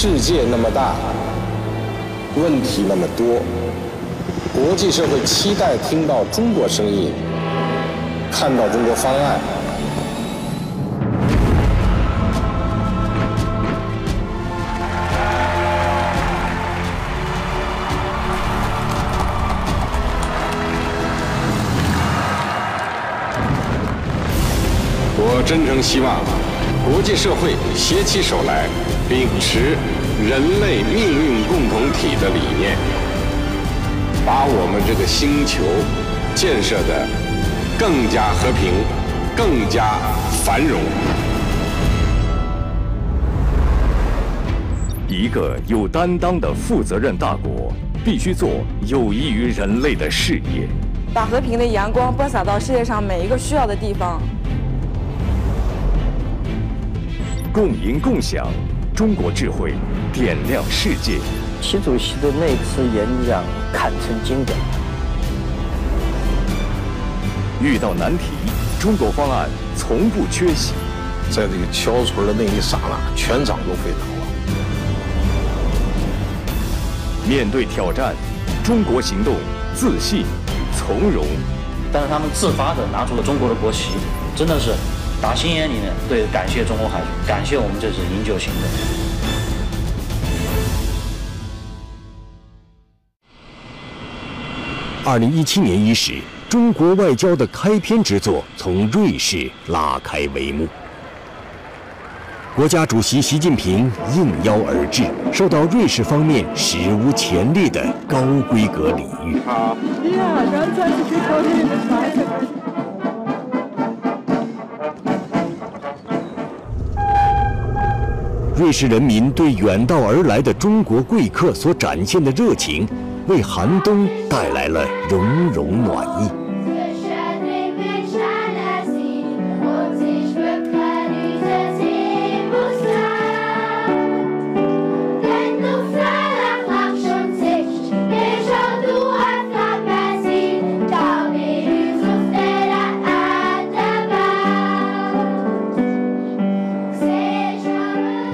世界那么大，问题那么多，国际社会期待听到中国声音，看到中国方案。我真诚希望国际社会携起手来，秉持人类命运共同体的理念，把我们这个星球建设的更加和平、更加繁荣。一个有担当的负责任大国，必须做有益于人类的事业，把和平的阳光播撒到世界上每一个需要的地方。共赢共享，中国智慧点亮世界。习主席的那次演讲堪称经典。遇到难题，中国方案从不缺席。在这个敲锤的那一刹那，全场都沸腾了。面对挑战，中国行动自信从容。但是他们自发的拿出了中国的国旗，真的是。打心眼里面对感谢中国海军，感谢我们这次营救行动。二零一七年伊始，中国外交的开篇之作从瑞士拉开帷幕。国家主席习近平应邀而至，受到瑞士方面史无前例的高规格礼遇。瑞士人民对远道而来的中国贵客所展现的热情，为寒冬带来了融融暖意。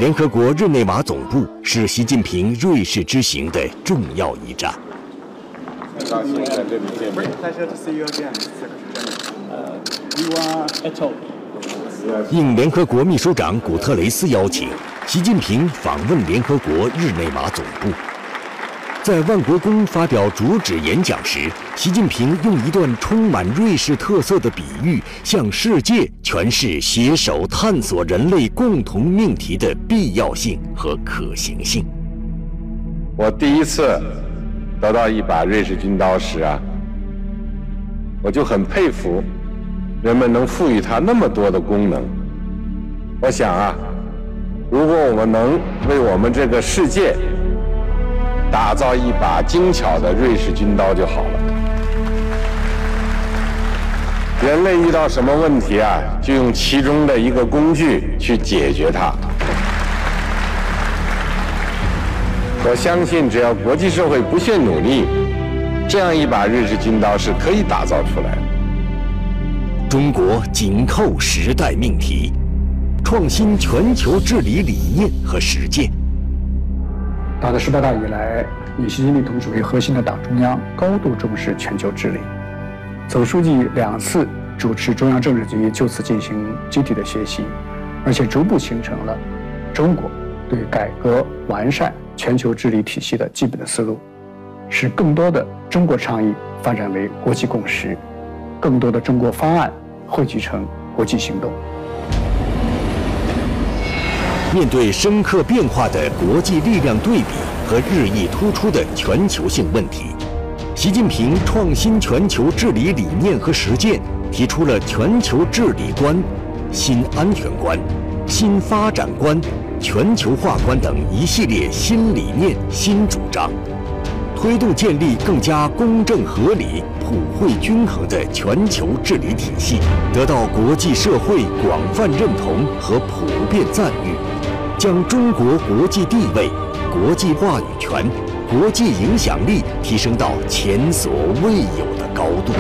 联合国日内瓦总部是习近平瑞士之行的重要一站。应联合国秘书长古特雷斯邀请，习近平访问联合国日内瓦总部。在万国宫发表主旨演讲时，习近平用一段充满瑞士特色的比喻，向世界诠释携手探索人类共同命题的必要性和可行性。我第一次得到一把瑞士军刀时啊，我就很佩服人们能赋予它那么多的功能。我想啊，如果我们能为我们这个世界，打造一把精巧的瑞士军刀就好了。人类遇到什么问题啊，就用其中的一个工具去解决它。我相信，只要国际社会不懈努力，这样一把瑞士军刀是可以打造出来的。中国紧扣时代命题，创新全球治理理念和实践。党的十八大以来，以习近平同志为核心的党中央高度重视全球治理，总书记两次主持中央政治局就此进行集体的学习，而且逐步形成了中国对改革完善全球治理体系的基本的思路，使更多的中国倡议发展为国际共识，更多的中国方案汇聚成国际行动。面对深刻变化的国际力量对比和日益突出的全球性问题，习近平创新全球治理理念和实践，提出了全球治理观、新安全观、新发展观、全球化观等一系列新理念、新主张，推动建立更加公正合理、普惠均衡的全球治理体系，得到国际社会广泛认同和普遍赞誉。将中国国际地位、国际话语权、国际影响力提升到前所未有的高度。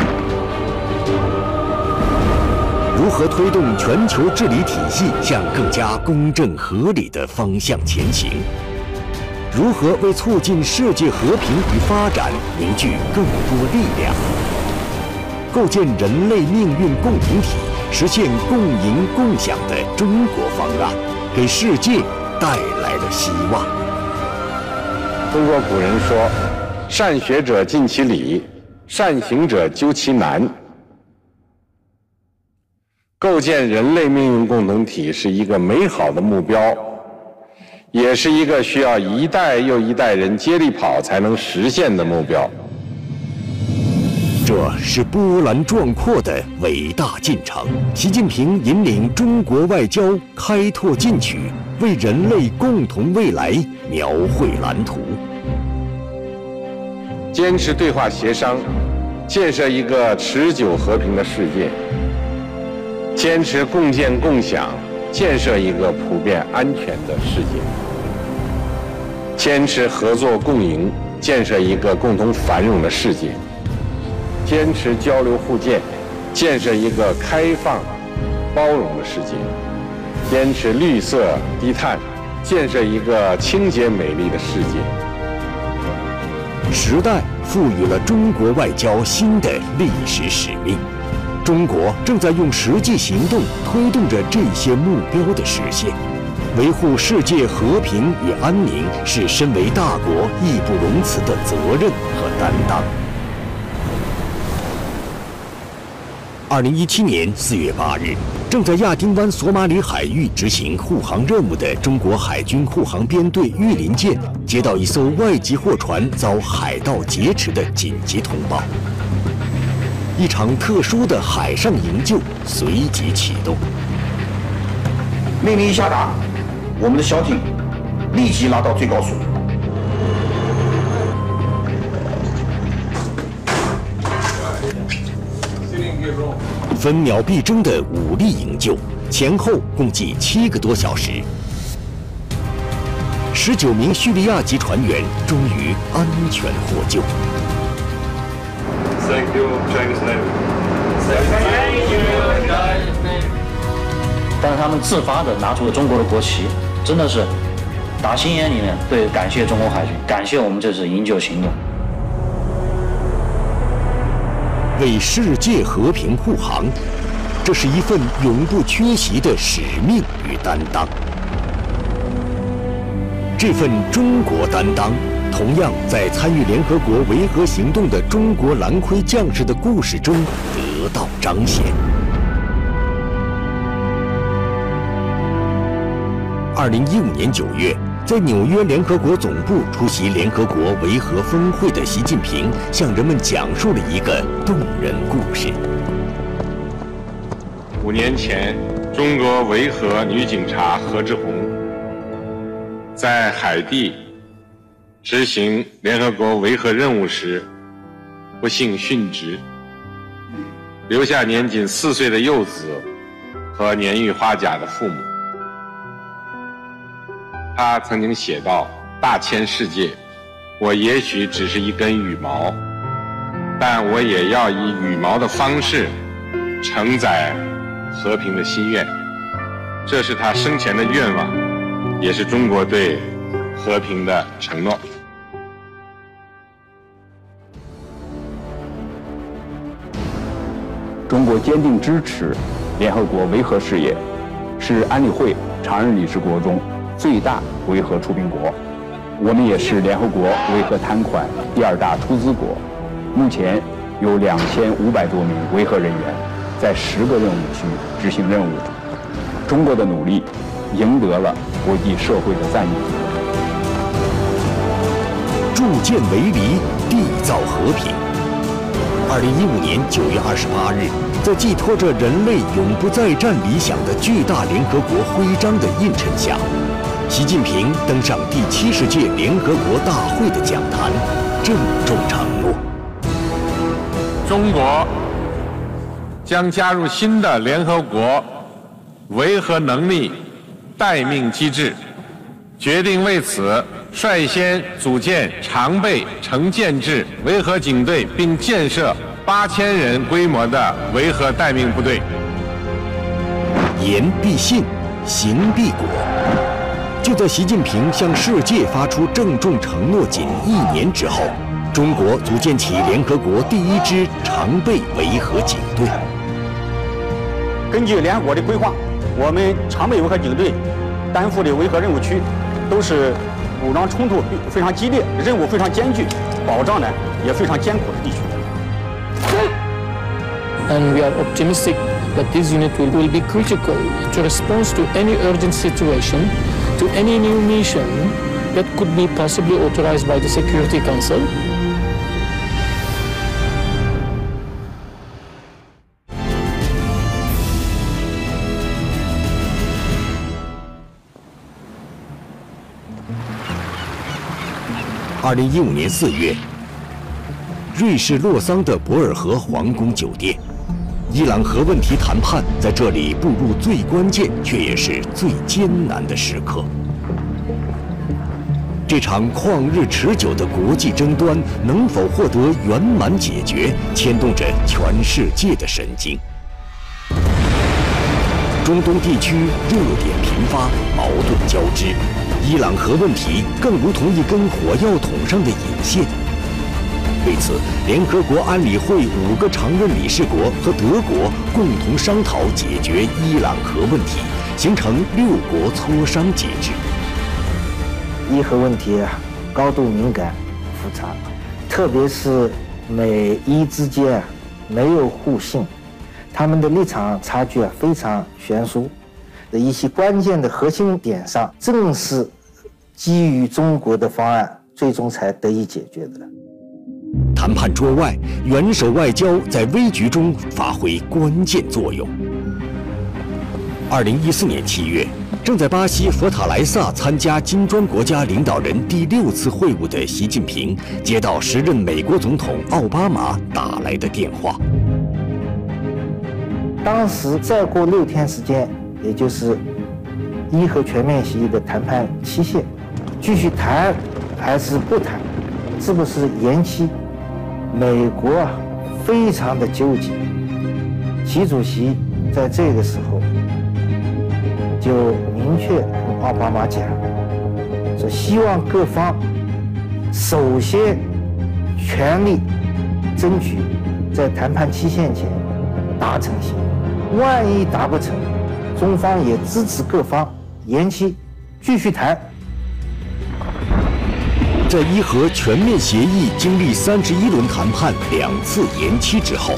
如何推动全球治理体系向更加公正合理的方向前行？如何为促进世界和平与发展凝聚更多力量？构建人类命运共同体，实现共赢共享的中国方案，给世界带来了希望。中国古人说：“善学者尽其理，善行者究其难。”构建人类命运共同体是一个美好的目标，也是一个需要一代又一代人接力跑才能实现的目标。这是波澜壮阔的伟大进程。习近平引领中国外交开拓进取，为人类共同未来描绘蓝图。坚持对话协商，建设一个持久和平的世界。坚持共建共享，建设一个普遍安全的世界；坚持合作共赢，建设一个共同繁荣的世界；坚持交流互鉴，建设一个开放、包容的世界；坚持绿色低碳，建设一个清洁美丽的世界。时代赋予了中国外交新的历史使命。中国正在用实际行动推动着这些目标的实现。维护世界和平与安宁是身为大国义不容辞的责任和担当。二零一七年四月八日，正在亚丁湾索马里海域执行护航任务的中国海军护航编队“玉林舰”接到一艘外籍货船遭海盗劫持的紧急通报。一场特殊的海上营救随即启动。命令一下达，我们的小艇立即拉到最高速。分秒必争的武力营救，前后共计七个多小时，十九名叙利亚籍船员终于安全获救。Thank you, Chinese Navy. Thank you, Chinese Navy. 但是他们自发的拿出了中国的国旗，真的是打心眼里面对感谢中国海军，感谢我们这次营救行动，为世界和平护航，这是一份永不缺席的使命与担当。这份中国担当。同样在参与联合国维和行动的中国蓝盔将士的故事中得到彰显。二零一五年九月，在纽约联合国总部出席联合国维和峰会的习近平，向人们讲述了一个动人故事。五年前，中国维和女警察何志红在海地。执行联合国维和任务时，不幸殉职，留下年仅四岁的幼子和年逾花甲的父母。他曾经写道：“大千世界，我也许只是一根羽毛，但我也要以羽毛的方式承载和平的心愿。”这是他生前的愿望，也是中国对和平的承诺。中国坚定支持联合国维和事业，是安理会常任理事国中最大维和出兵国。我们也是联合国维和摊款第二大出资国。目前有两千五百多名维和人员在十个任务区执行任务。中国的努力赢得了国际社会的赞誉。铸剑为犁，缔造和平。二零一五年九月二十八日，在寄托着人类永不再战理想的巨大联合国徽章的映衬下，习近平登上第七十届联合国大会的讲坛，郑重承诺：中国将加入新的联合国维和能力待命机制，决定为此。率先组建常备成建制维和警队，并建设八千人规模的维和待命部队。言必信，行必果。就在习近平向世界发出郑重承诺仅一年之后，中国组建起联合国第一支常备维和警队。根据联合国的规划，我们常备维和警队担负的维和任务区都是武装冲突非常激烈、任务非常艰巨、保障呢也非常艰苦的地区。And we are optimistic that this unit will, will be critical to respond to any urgent situation, to any new mission that could be possibly authorized by the Security Council. 二零一五年四月，瑞士洛桑的博尔河皇宫酒店，伊朗核问题谈判在这里步入最关键却也是最艰难的时刻。这场旷日持久的国际争端能否获得圆满解决，牵动着全世界的神经。中东地区热点频发，矛盾交织。伊朗核问题更如同一根火药桶上的引线。为此，联合国安理会五个常任理事国和德国共同商讨解决伊朗核问题，形成六国磋商机制。伊核问题啊，高度敏感、复杂，特别是美伊之间啊，没有互信，他们的立场差距啊非常悬殊。的一些关键的核心点上，正是基于中国的方案，最终才得以解决的。谈判桌外，元首外交在危局中发挥关键作用。二零一四年七月，正在巴西佛塔莱萨参加金砖国家领导人第六次会晤的习近平，接到时任美国总统奥巴马打来的电话。当时再过六天时间。也就是伊核全面协议的谈判期限，继续谈还是不谈？是不是延期？美国啊，非常的纠结。习主席在这个时候就明确跟奥巴马讲，说希望各方首先全力争取在谈判期限前达成协议，万一达不成。中方也支持各方延期继续谈。在伊核全面协议经历三十一轮谈判、两次延期之后，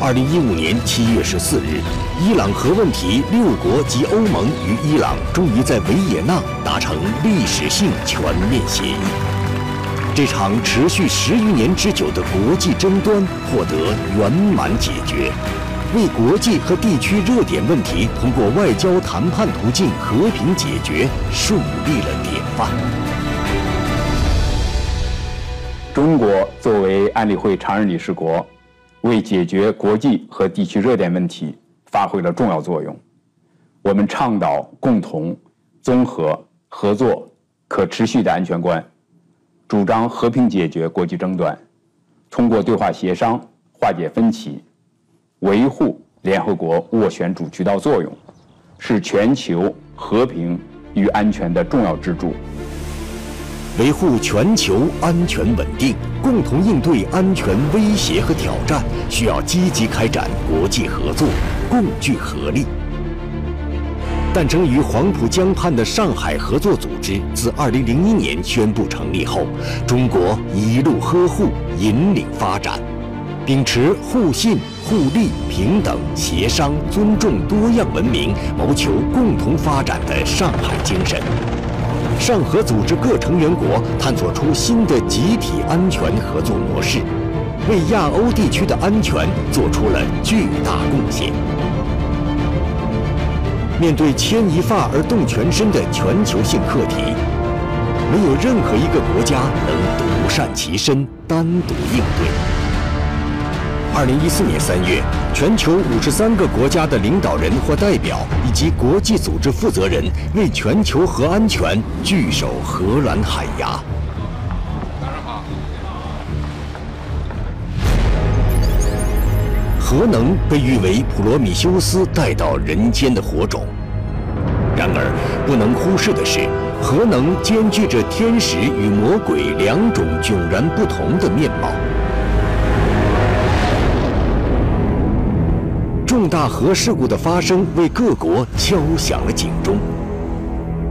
二零一五年七月十四日，伊朗核问题六国及欧盟与伊朗终于在维也纳达成历史性全面协议。这场持续十余年之久的国际争端获得圆满解决。为国际和地区热点问题通过外交谈判途径和平解决树立了典范。中国作为安理会常任理事国，为解决国际和地区热点问题发挥了重要作用。我们倡导共同、综合、合作、可持续的安全观，主张和平解决国际争端，通过对话协商化解分歧。维护联合国斡旋主渠道作用，是全球和平与安全的重要支柱。维护全球安全稳定，共同应对安全威胁和挑战，需要积极开展国际合作，共聚合力。诞生于黄浦江畔的上海合作组织，自2001年宣布成立后，中国一路呵护、引领发展。秉持互信、互利、平等、协商、尊重多样文明，谋求共同发展的上海精神，上合组织各成员国探索出新的集体安全合作模式，为亚欧地区的安全做出了巨大贡献。面对牵一发而动全身的全球性课题，没有任何一个国家能独善其身、单独应对。二零一四年三月，全球五十三个国家的领导人或代表以及国际组织负责人为全球核安全聚首荷兰海牙。核能被誉为普罗米修斯带到人间的火种，然而，不能忽视的是，核能兼具着天使与魔鬼两种迥然不同的面貌。大核事故的发生为各国敲响了警钟，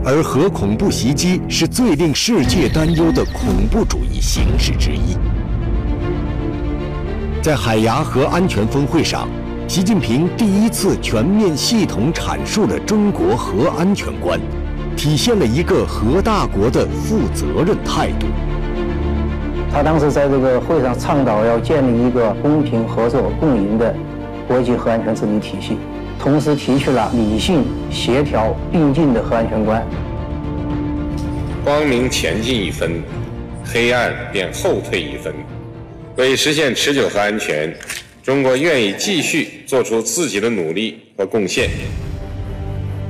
而核恐怖袭击是最令世界担忧的恐怖主义形式之一。在海牙核安全峰会上。习近平第一次全面系统阐述了中国核安全观，体现了一个核大国的负责任态度。他当时在这个会上倡导要建立一个公平合作共赢的国际核安全治理体系，同时提出了理性、协调、并进的核安全观。光明前进一分，黑暗便后退一分。为实现持久和安全。中国愿意继续做出自己的努力和贡献。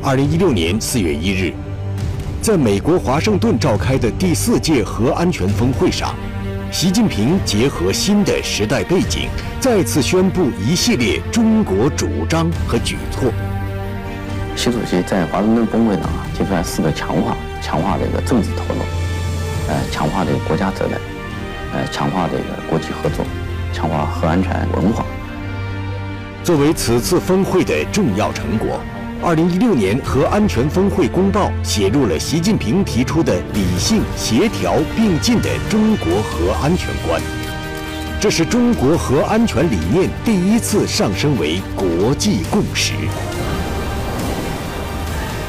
二零一六年四月一日，在美国华盛顿召开的第四届核安全峰会上，习近平结合新的时代背景，再次宣布一系列中国主张和举措。习主席在华盛顿峰会上啊，提出来四个强化：强化这个政治投入，呃，强化这个国家责任，呃，强化这个国际合作。强化核安全文化。作为此次峰会的重要成果，二零一六年核安全峰会公报写入了习近平提出的理性、协调、并进的中国核安全观。这是中国核安全理念第一次上升为国际共识，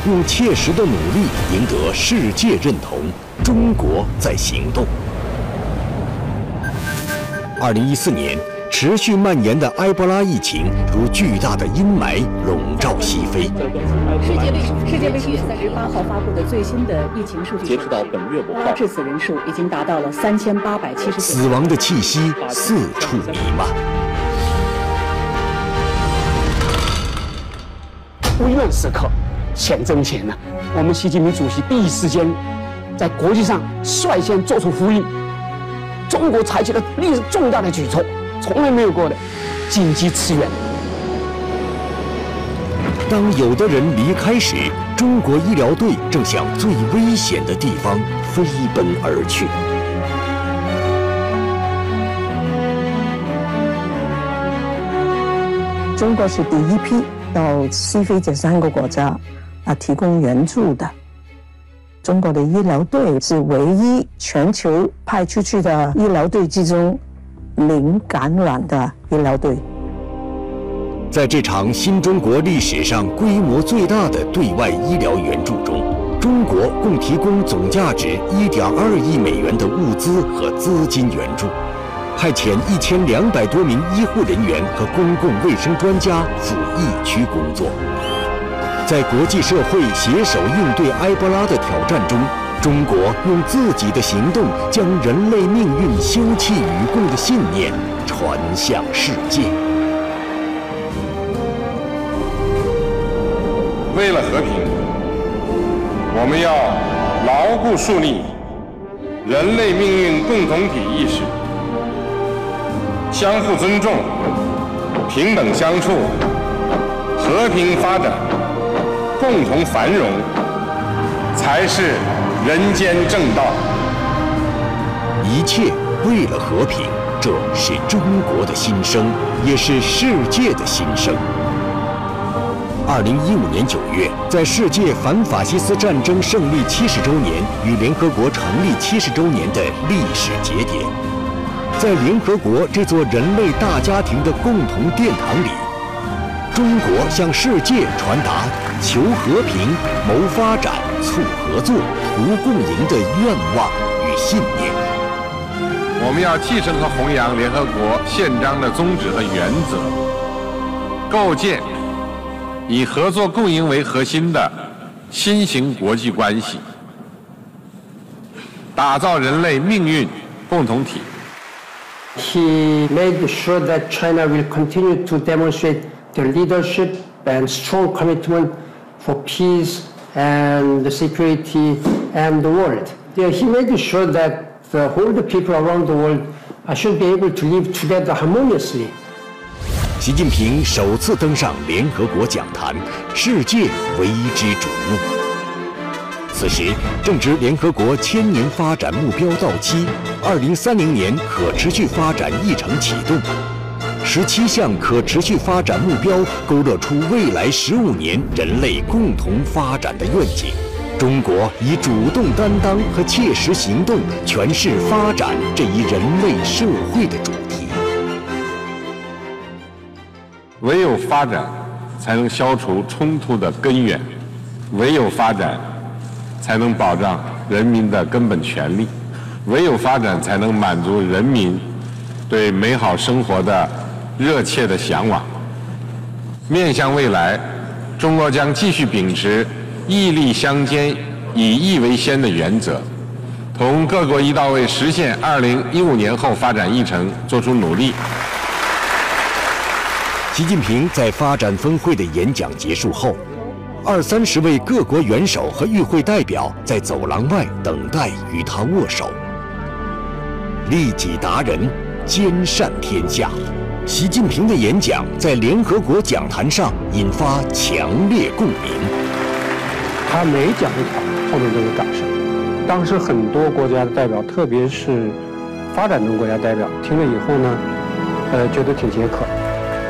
用切实的努力赢得世界认同。中国在行动。二零一四年，持续蔓延的埃博拉疫情如巨大的阴霾笼罩西非。世界卫世界卫生组织八号发布的最新的疫情数据，截止到本月五号，致死人数已经达到了三千八百七十死亡的气息四处弥漫。危难时刻，钱挣钱呢？我们习近平主席第一时间在国际上率先做出呼应。中国采取了历史重大的举措，从来没有过的紧急驰援。当有的人离开时，中国医疗队正向最危险的地方飞奔而去。中国是第一批到西非这三个国家啊提供援助的。中国的医疗队是唯一全球派出去的医疗队之中零感染的医疗队。在这场新中国历史上规模最大的对外医疗援助中，中国共提供总价值1.2亿美元的物资和资金援助，派遣1200多名医护人员和公共卫生专家赴疫区工作。在国际社会携手应对埃博拉的挑战中，中国用自己的行动将人类命运休戚与共的信念传向世界。为了和平，我们要牢固树立人类命运共同体意识，相互尊重，平等相处，和平发展。共同繁荣才是人间正道。一切为了和平，这是中国的心声，也是世界的心声。二零一五年九月，在世界反法西斯战争胜利七十周年与联合国成立七十周年的历史节点，在联合国这座人类大家庭的共同殿堂里。中国向世界传达求和平、谋发展、促合作、图共赢的愿望与信念。我们要继承和弘扬联合国宪章的宗旨和原则，构建以合作共赢为核心的新型国际关系，打造人类命运共同体。He made sure that China will continue to demonstrate. their leadership and strong commitment for peace and the security and the world. Yeah, he made sure that the whole the people around the world should be able to live together harmoniously. 习近平首次登上联合国讲坛，世界为之瞩目。此时正值联合国千年发展目标到期，二零三零年可持续发展议程启动，十七项可持续发展目标勾勒出未来十五年人类共同发展的愿景。中国以主动担当和切实行动诠释发展这一人类社会的主题。唯有发展，才能消除冲突的根源；唯有发展，才能保障人民的根本权利；唯有发展，才能满足人民对美好生活的热切的向往。面向未来，中国将继续秉持。义利相兼、以义为先的原则，同各国一道为实现二零一五年后发展议程作出努力。习近平在发展峰会的演讲结束后，二三十位各国元首和与会代表在走廊外等待与他握手。利己达人，兼善天下。习近平的演讲在联合国讲坛上引发强烈共鸣。他每讲一条，后面都有掌声。当时很多国家的代表，特别是发展中国家代表，听了以后呢，呃，觉得挺解渴。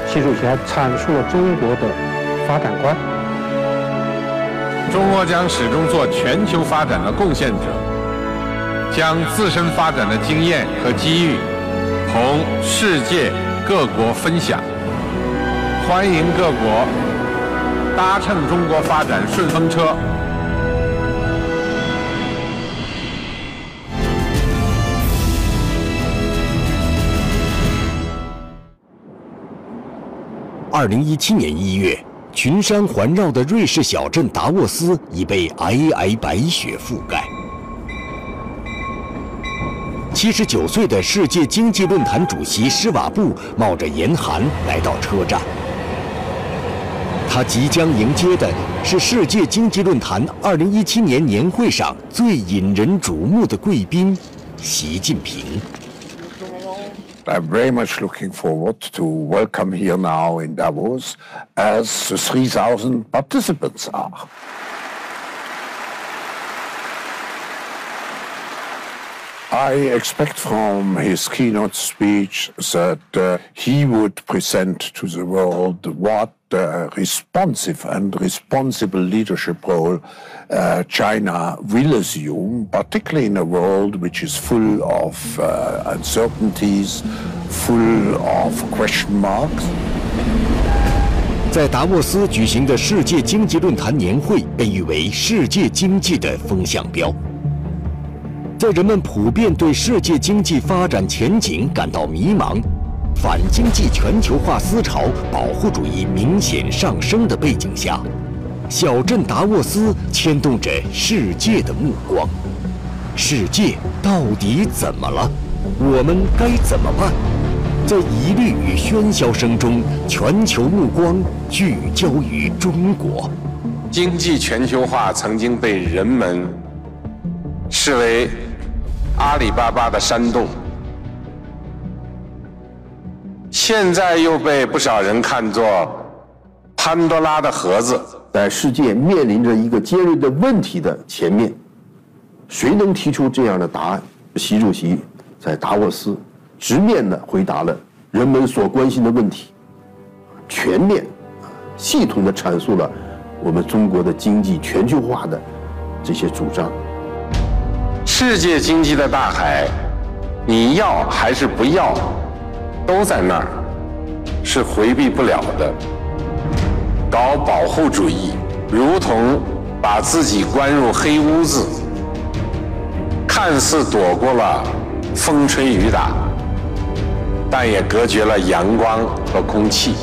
习主席还阐述了中国的发展观。中国将始终做全球发展的贡献者，将自身发展的经验和机遇同世界各国分享，欢迎各国搭乘中国发展顺风车。二零一七年一月，群山环绕的瑞士小镇达沃斯已被皑皑白雪覆盖。七十九岁的世界经济论坛主席施瓦布冒着严寒来到车站，他即将迎接的是世界经济论坛二零一七年年会上最引人瞩目的贵宾——习近平。I'm very much looking forward to welcome here now in Davos as the 3,000 participants are. I expect from his keynote speech that uh, he would present to the world what uh, responsive and responsible leadership role uh, China will assume, particularly in a world which is full of uh, uncertainties, full of question marks. 在达沃斯举行的世界经济论坛年会被誉为世界经济的风向标。 在人们普遍对世界经济发展前景感到迷茫。反经济全球化思潮、保护主义明显上升的背景下，小镇达沃斯牵动着世界的目光。世界到底怎么了？我们该怎么办？在疑虑与喧嚣声中，全球目光聚焦于中国。经济全球化曾经被人们视为阿里巴巴的山洞。现在又被不少人看作潘多拉的盒子。在世界面临着一个尖锐的问题的前面，谁能提出这样的答案？习主席在达沃斯直面的回答了人们所关心的问题，全面、系统的阐述了我们中国的经济全球化的这些主张。世界经济的大海，你要还是不要？都在那儿，是回避不了的。搞保护主义，如同把自己关入黑屋子，看似躲过了风吹雨打，但也隔绝了阳光和空气。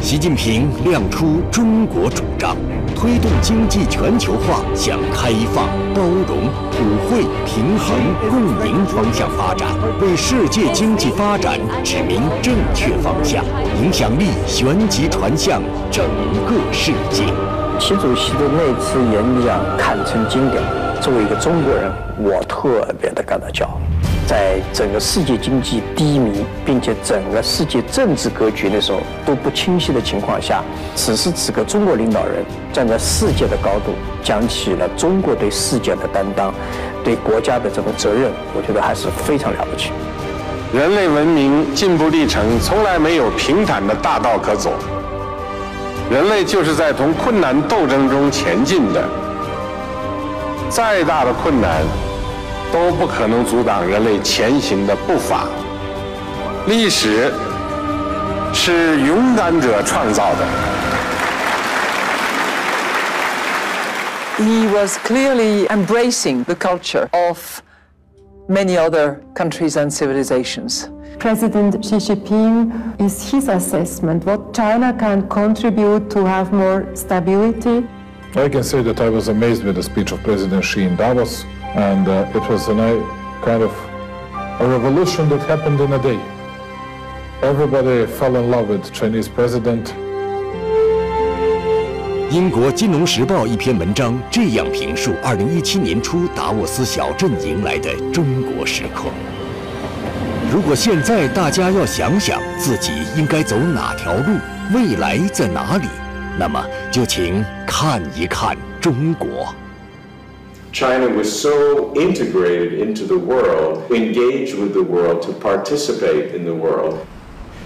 习近平亮出中国主张。推动经济全球化向开放、包容、普惠、平衡、共赢方向发展，为世界经济发展指明正确方向，影响力旋即传向整个世界。习主席的那次演讲堪称经典，作为一个中国人，我特别的感到骄傲。在整个世界经济低迷，并且整个世界政治格局的时候都不清晰的情况下，此时此刻中国领导人站在世界的高度，讲起了中国对世界的担当，对国家的这种责任，我觉得还是非常了不起。人类文明进步历程从来没有平坦的大道可走，人类就是在同困难斗争中前进的。再大的困难。都不可能阻挡人类前行的步伐。历史是勇敢者创造的。He was clearly embracing the culture of many other countries and civilizations. President Xi Jinping is his assessment what China can contribute to have more stability. I can say that I was amazed with the speech of President Xi in Davos And uh, it was a night, kind of a revolution that happened in a day. Everybody fell in love with Chinese president. 英国《金融时报》一篇文章这样评述2017年初达沃斯小镇迎来的中国时刻：如果现在大家要想想自己应该走哪条路，未来在哪里，那么就请看一看中国。China was so integrated into the world, engaged with the world to participate in the world.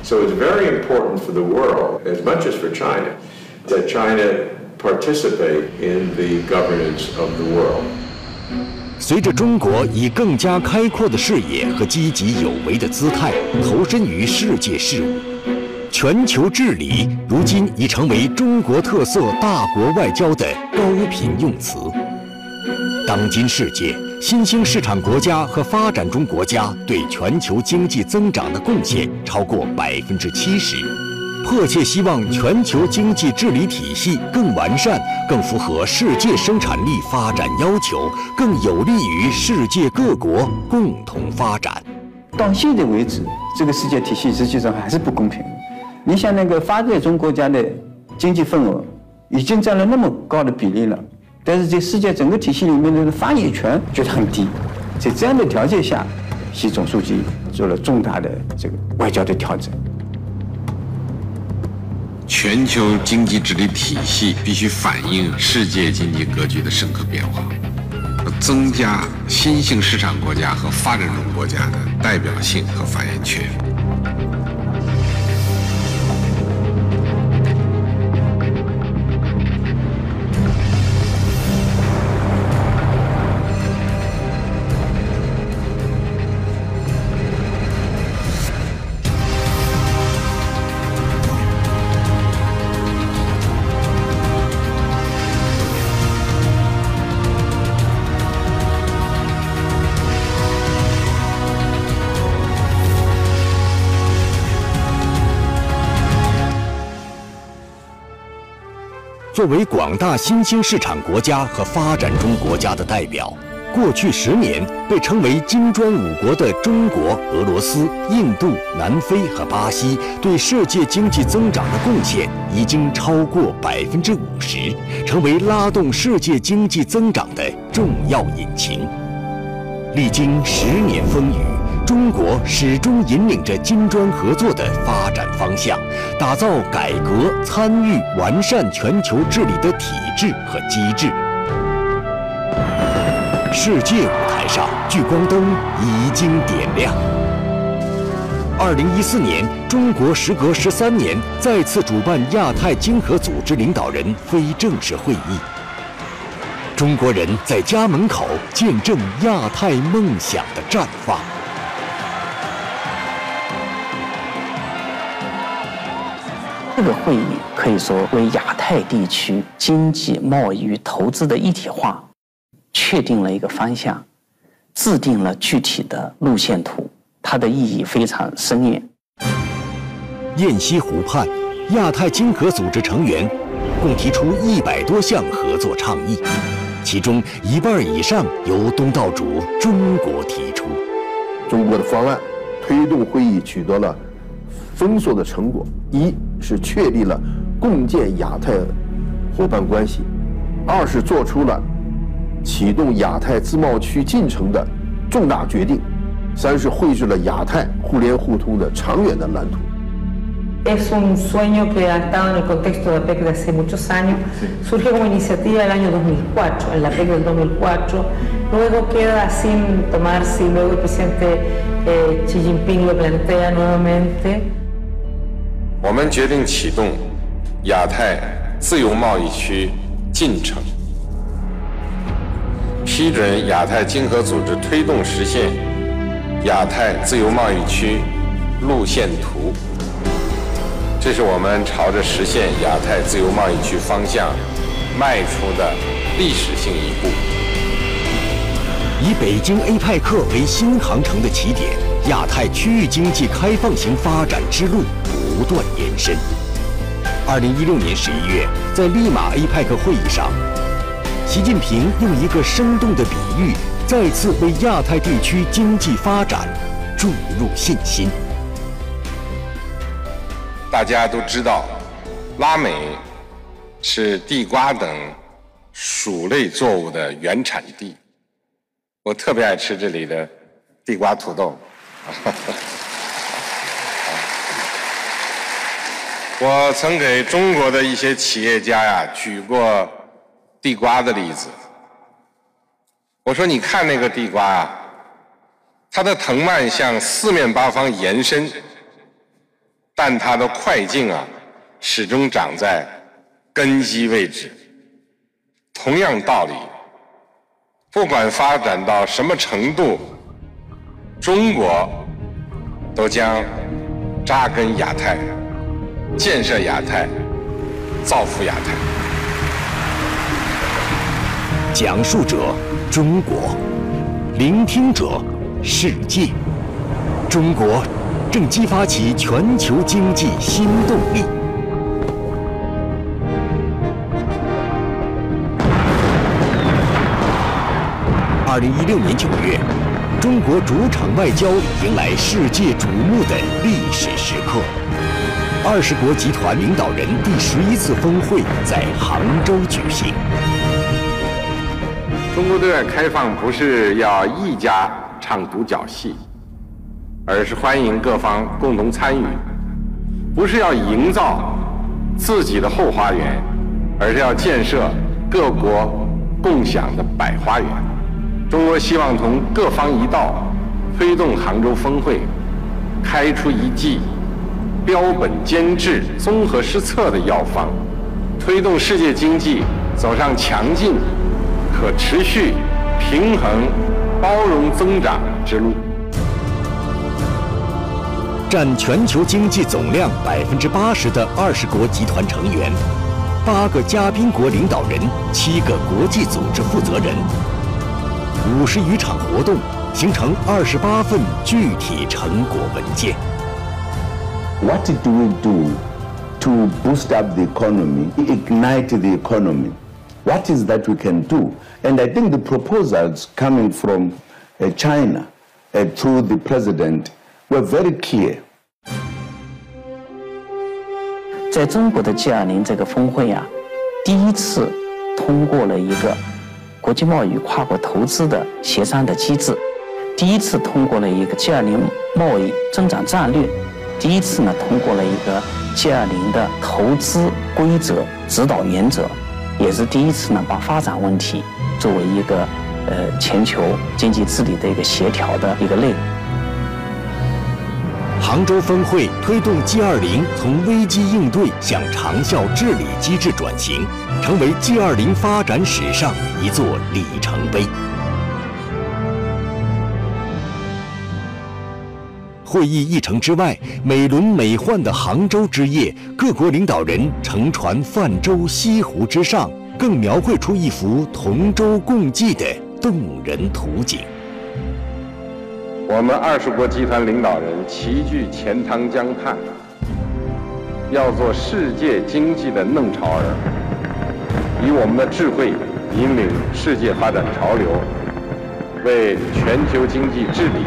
So it's very important for the world, as much as for China, that China participate in the governance of the world. 随着中国以更加开阔的视野和积极有为的姿态投身于世界事务，全球治理如今已成为中国特色大国外交的高频用词。当今世界，新兴市场国家和发展中国家对全球经济增长的贡献超过百分之七十，迫切希望全球经济治理体系更完善、更符合世界生产力发展要求、更有利于世界各国共同发展。到现在为止，这个世界体系实际上还是不公平。你像那个发展中国家的经济份额，已经占了那么高的比例了。但是在世界整个体系里面的发言权觉得很低，在这样的条件下，习总书记做了重大的这个外交的调整。全球经济治理体系必须反映世界经济格局的深刻变化，增加新兴市场国家和发展中国家的代表性和发言权。作为广大新兴市场国家和发展中国家的代表，过去十年被称为“金砖五国”的中国、俄罗斯、印度、南非和巴西，对世界经济增长的贡献已经超过百分之五十，成为拉动世界经济增长的重要引擎。历经十年风雨。中国始终引领着金砖合作的发展方向，打造改革、参与、完善全球治理的体制和机制。世界舞台上，聚光灯已经点亮。二零一四年，中国时隔十三年再次主办亚太经合组织领导人非正式会议。中国人在家门口见证亚太梦想的绽放。这个会议可以说为亚太地区经济、贸易与投资的一体化确定了一个方向，制定了具体的路线图，它的意义非常深远。雁西湖畔，亚太经合组织成员共提出一百多项合作倡议，其中一半以上由东道主中国提出。中国的方案推动会议取得了。丰硕的成果，一是确立了共建亚太伙伴关系，二是做出了启动亚太自贸区进程的重大决定，三是绘制了亚太互联互通的长远的蓝图。Es un sueño que ha estado en el contexto de la PEC de hace muchos años. Surge como iniciativa el año 2004, en la PEC del 2004. Luego queda sin tomarse y luego el presidente eh, Xi Jinping lo plantea nuevamente. 我们决定启动亚太自由贸易区进程，批准亚太经合组织推动实现亚太自由贸易区路线图。这是我们朝着实现亚太自由贸易区方向迈出的历史性一步。以北京 APEC 为新航程的起点，亚太区域经济开放型发展之路不断延伸。二零一六年十一月，在利马 APEC 会议上，习近平用一个生动的比喻，再次为亚太地区经济发展注入信心。大家都知道，拉美是地瓜等薯类作物的原产地。我特别爱吃这里的地瓜土豆。我曾给中国的一些企业家呀举过地瓜的例子。我说：“你看那个地瓜啊，它的藤蔓向四面八方延伸，但它的快茎啊始终长在根基位置。同样道理。”不管发展到什么程度，中国都将扎根亚太，建设亚太，造福亚太。讲述者：中国，聆听者：世界。中国正激发起全球经济新动力。二零一六年九月，中国主场外交迎来世界瞩目的历史时刻。二十国集团领导人第十一次峰会在杭州举行。中国对外开放不是要一家唱独角戏，而是欢迎各方共同参与；不是要营造自己的后花园，而是要建设各国共享的百花园。中国希望同各方一道，推动杭州峰会开出一剂标本兼治、综合施策的药方，推动世界经济走上强劲、可持续、平衡、包容增长之路。占全球经济总量百分之八十的二十国集团成员，八个嘉宾国领导人，七个国际组织负责人。五十余场活动，形成二十八份具体成果文件。What do we do to boost up the economy, ignite the economy? What is that we can do? And I think the proposals coming from uh, China uh, through the president were very clear. 在中国的 G20 这个峰会啊，第一次通过了一个。国际贸易跨国投资的协商的机制，第一次通过了一个 G20 贸易增长战略， 第一次呢通过了一个 G20 的投资规则指导原则，也是第一次呢把发展问题作为一个呃全球经济治理的一个协调的一个内容。杭州峰会推动 G20 从危机应对向长效治理机制转型，成为 G20 发展史上一座里程碑。会议议程之外，美轮美奂的杭州之夜，各国领导人乘船泛舟西湖之上，更描绘出一幅同舟共济的动人图景。我们二十国集团领导人齐聚钱塘江畔，要做世界经济的弄潮儿，以我们的智慧引领世界发展潮流，为全球经济治理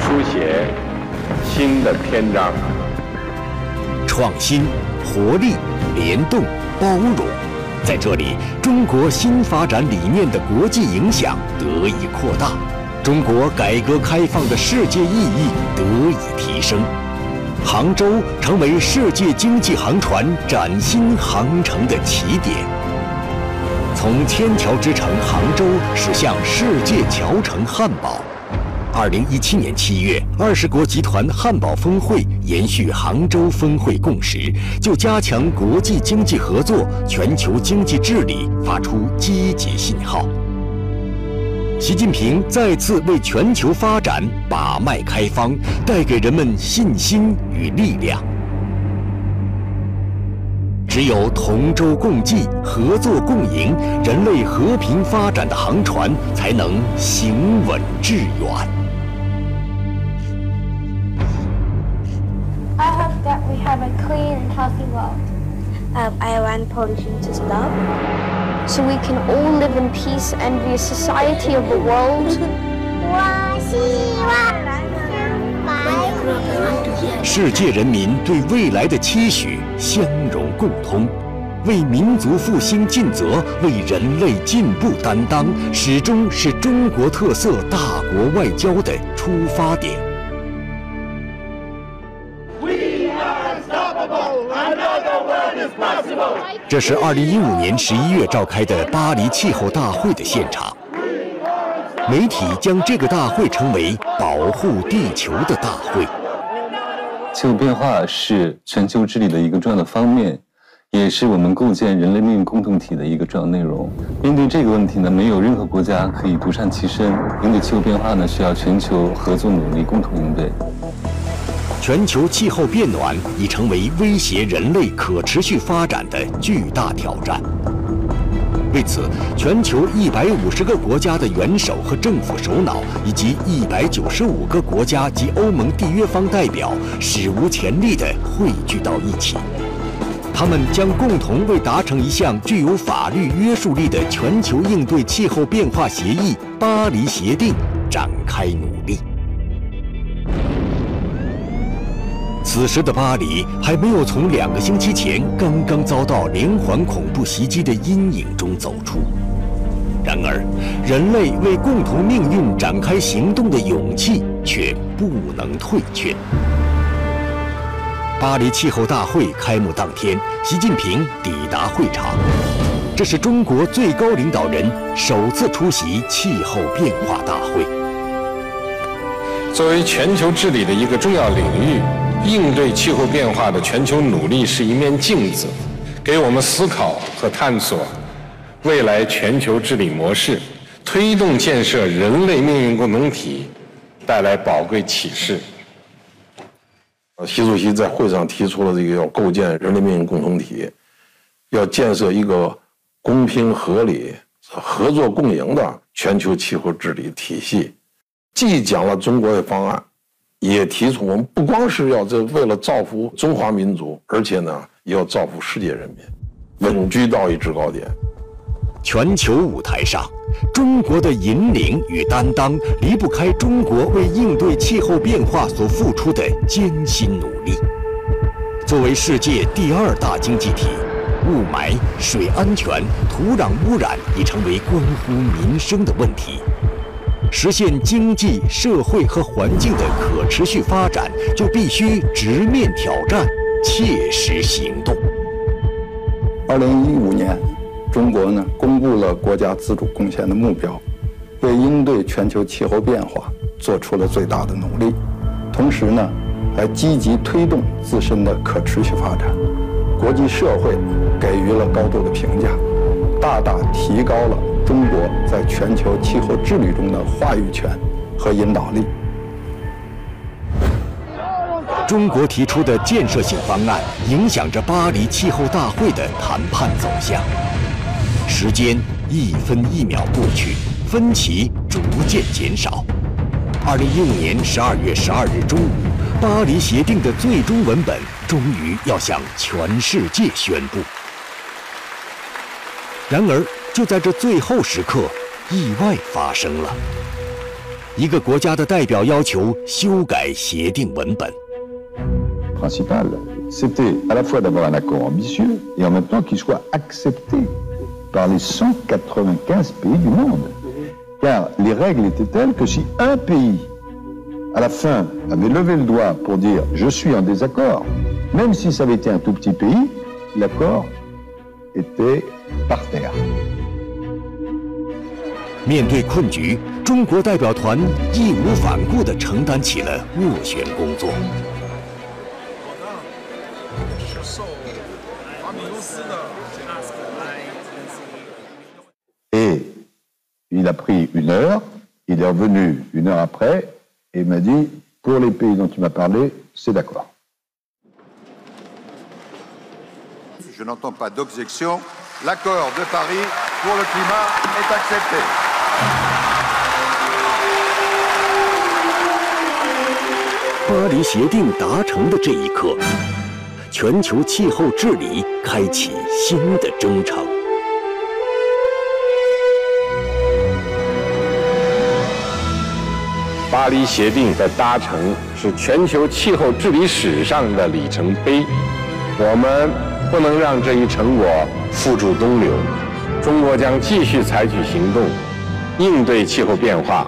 书写新的篇章。创新、活力、联动、包容，在这里，中国新发展理念的国际影响得以扩大。中国改革开放的世界意义得以提升，杭州成为世界经济航船崭新航程的起点。从千桥之城杭州驶向世界桥城汉堡。二零一七年七月，二十国集团汉堡峰会延续杭州峰会共识，就加强国际经济合作、全球经济治理发出积极信号。习近平再次为全球发展把脉开方，带给人们信心与力量。只有同舟共济、合作共赢，人类和平发展的航船才能行稳致远。Have a clean and healthy world. Um, I want pollution to stop. So we can all live in peace and be a society of the world. 我希望世界人民对未来的期许相融共通，为民族复兴尽责，为人类进步担当，始终是中国特色大国外交的出发点。这是二零一五年十一月召开的巴黎气候大会的现场。媒体将这个大会称为“保护地球的大会”。气候变化是全球治理的一个重要的方面，也是我们构建人类命运共同体的一个重要内容。面对这个问题呢，没有任何国家可以独善其身。应对气候变化呢，需要全球合作努力，共同应对。全球气候变暖已成为威胁人类可持续发展的巨大挑战。为此，全球一百五十个国家的元首和政府首脑，以及一百九十五个国家及欧盟缔约方代表，史无前例地汇聚到一起。他们将共同为达成一项具有法律约束力的全球应对气候变化协议——巴黎协定展开努力。此时的巴黎还没有从两个星期前刚刚遭到连环恐怖袭击的阴影中走出。然而，人类为共同命运展开行动的勇气却不能退却。巴黎气候大会开幕当天，习近平抵达会场，这是中国最高领导人首次出席气候变化大会。作为全球治理的一个重要领域。应对气候变化的全球努力是一面镜子，给我们思考和探索未来全球治理模式、推动建设人类命运共同体带来宝贵启示。习主席在会上提出了这个要构建人类命运共同体，要建设一个公平合理、合作共赢的全球气候治理体系，既讲了中国的方案。也提出，我们不光是要这为了造福中华民族，而且呢，也要造福世界人民，稳居到一制高点。全球舞台上，中国的引领与担当离不开中国为应对气候变化所付出的艰辛努力。作为世界第二大经济体，雾霾、水安全、土壤污染已成为关乎民生的问题。实现经济社会和环境的可持续发展，就必须直面挑战，切实行动。二零一五年，中国呢公布了国家自主贡献的目标，为应对全球气候变化做出了最大的努力，同时呢，还积极推动自身的可持续发展。国际社会给予了高度的评价，大大提高了。中国在全球气候治理中的话语权和引导力。中国提出的建设性方案影响着巴黎气候大会的谈判走向。时间一分一秒过去，分歧逐渐减少。二零一五年十二月十二日中午，巴黎协定的最终文本终于要向全世界宣布。然而。就在这最后时刻，意外发生了。一个国家的代表要求修改协定文本。principal, c'était à la fois d'avoir un accord ambitieux et en même temps qu'il soit accepté par les 195 pays du monde. Car les règles étaient telles que si un pays, à la fin, avait levé le doigt pour dire je suis en désaccord, même si ça avait été un tout petit pays, l'accord était par terre. 面对困局，中国代表团义无反顾地承担起了斡旋工作。Et il a pris une heure, il est revenu une heure après et il m'a dit, pour les pays dont tu m'as parlé, c'est d'accord. Je n'entends pas d'objection. L'accord de Paris pour le climat est accepté. 巴黎协定达成的这一刻，全球气候治理开启新的征程。巴黎协定的达成是全球气候治理史上的里程碑，我们不能让这一成果付诸东流。中国将继续采取行动，应对气候变化。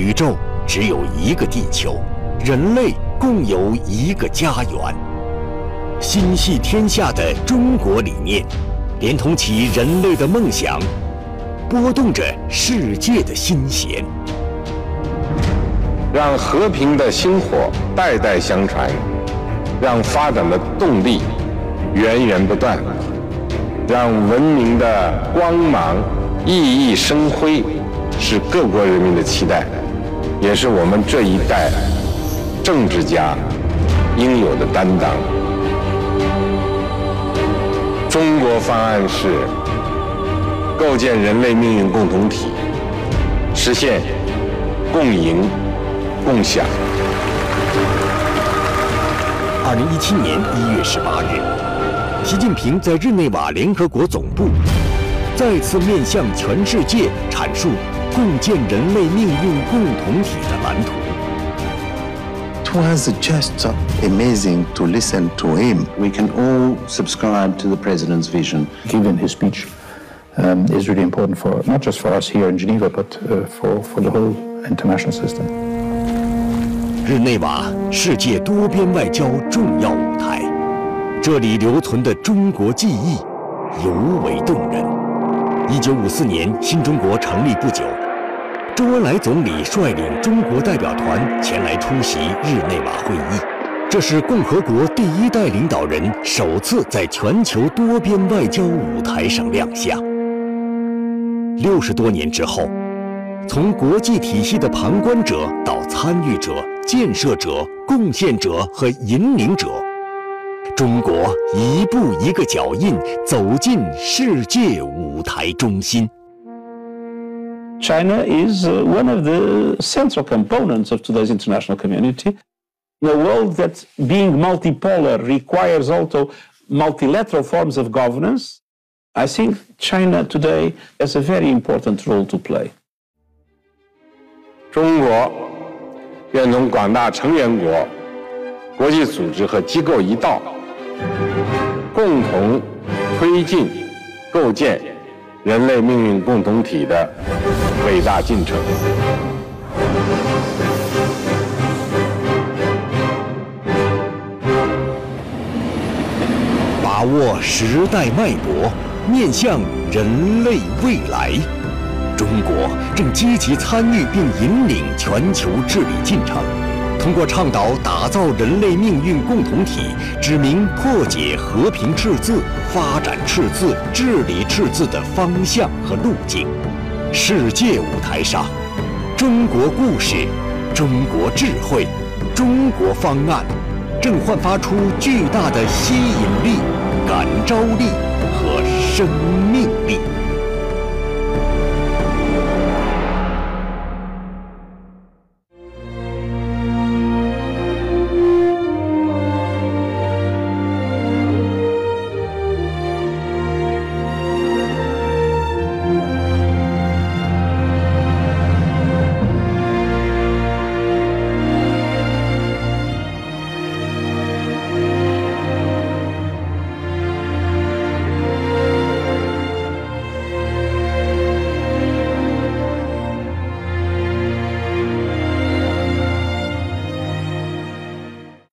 宇宙只有一个地球，人类共有一个家园。心系天下的中国理念，连同起人类的梦想，拨动着世界的心弦。让和平的星火代代相传，让发展的动力源源不断，让文明的光芒熠熠生辉，是各国人民的期待，也是我们这一代政治家应有的担当。中国方案是构建人类命运共同体，实现共赢。共享。二零一七年一月十八日，习近平在日内瓦联合国总部再次面向全世界阐述共建人类命运共同体的蓝图。It was just amazing to listen to him. We can all subscribe to the president's vision. Given his speech um, is really important for not just for us here in Geneva, but uh, for, for the whole international system. 日内瓦，世界多边外交重要舞台，这里留存的中国记忆尤为动人。一九五四年，新中国成立不久，周恩来总理率领中国代表团前来出席日内瓦会议，这是共和国第一代领导人首次在全球多边外交舞台上亮相。六十多年之后，从国际体系的旁观者到参与者。建设者、贡献者和引领者，中国一步一个脚印走进世界舞台中心。China is uh, one of the central components of today's international community. In a world that being multipolar requires also multilateral forms of governance, I think China today has a very important role to play. 中国愿同广大成员国、国际组织和机构一道，共同推进构建人类命运共同体的伟大进程。把握时代脉搏，面向人类未来。中国正积极参与并引领全球治理进程，通过倡导打造人类命运共同体，指明破解和平赤字、发展赤字、治理赤字的方向和路径。世界舞台上，中国故事、中国智慧、中国方案，正焕发出巨大的吸引力、感召力和生命。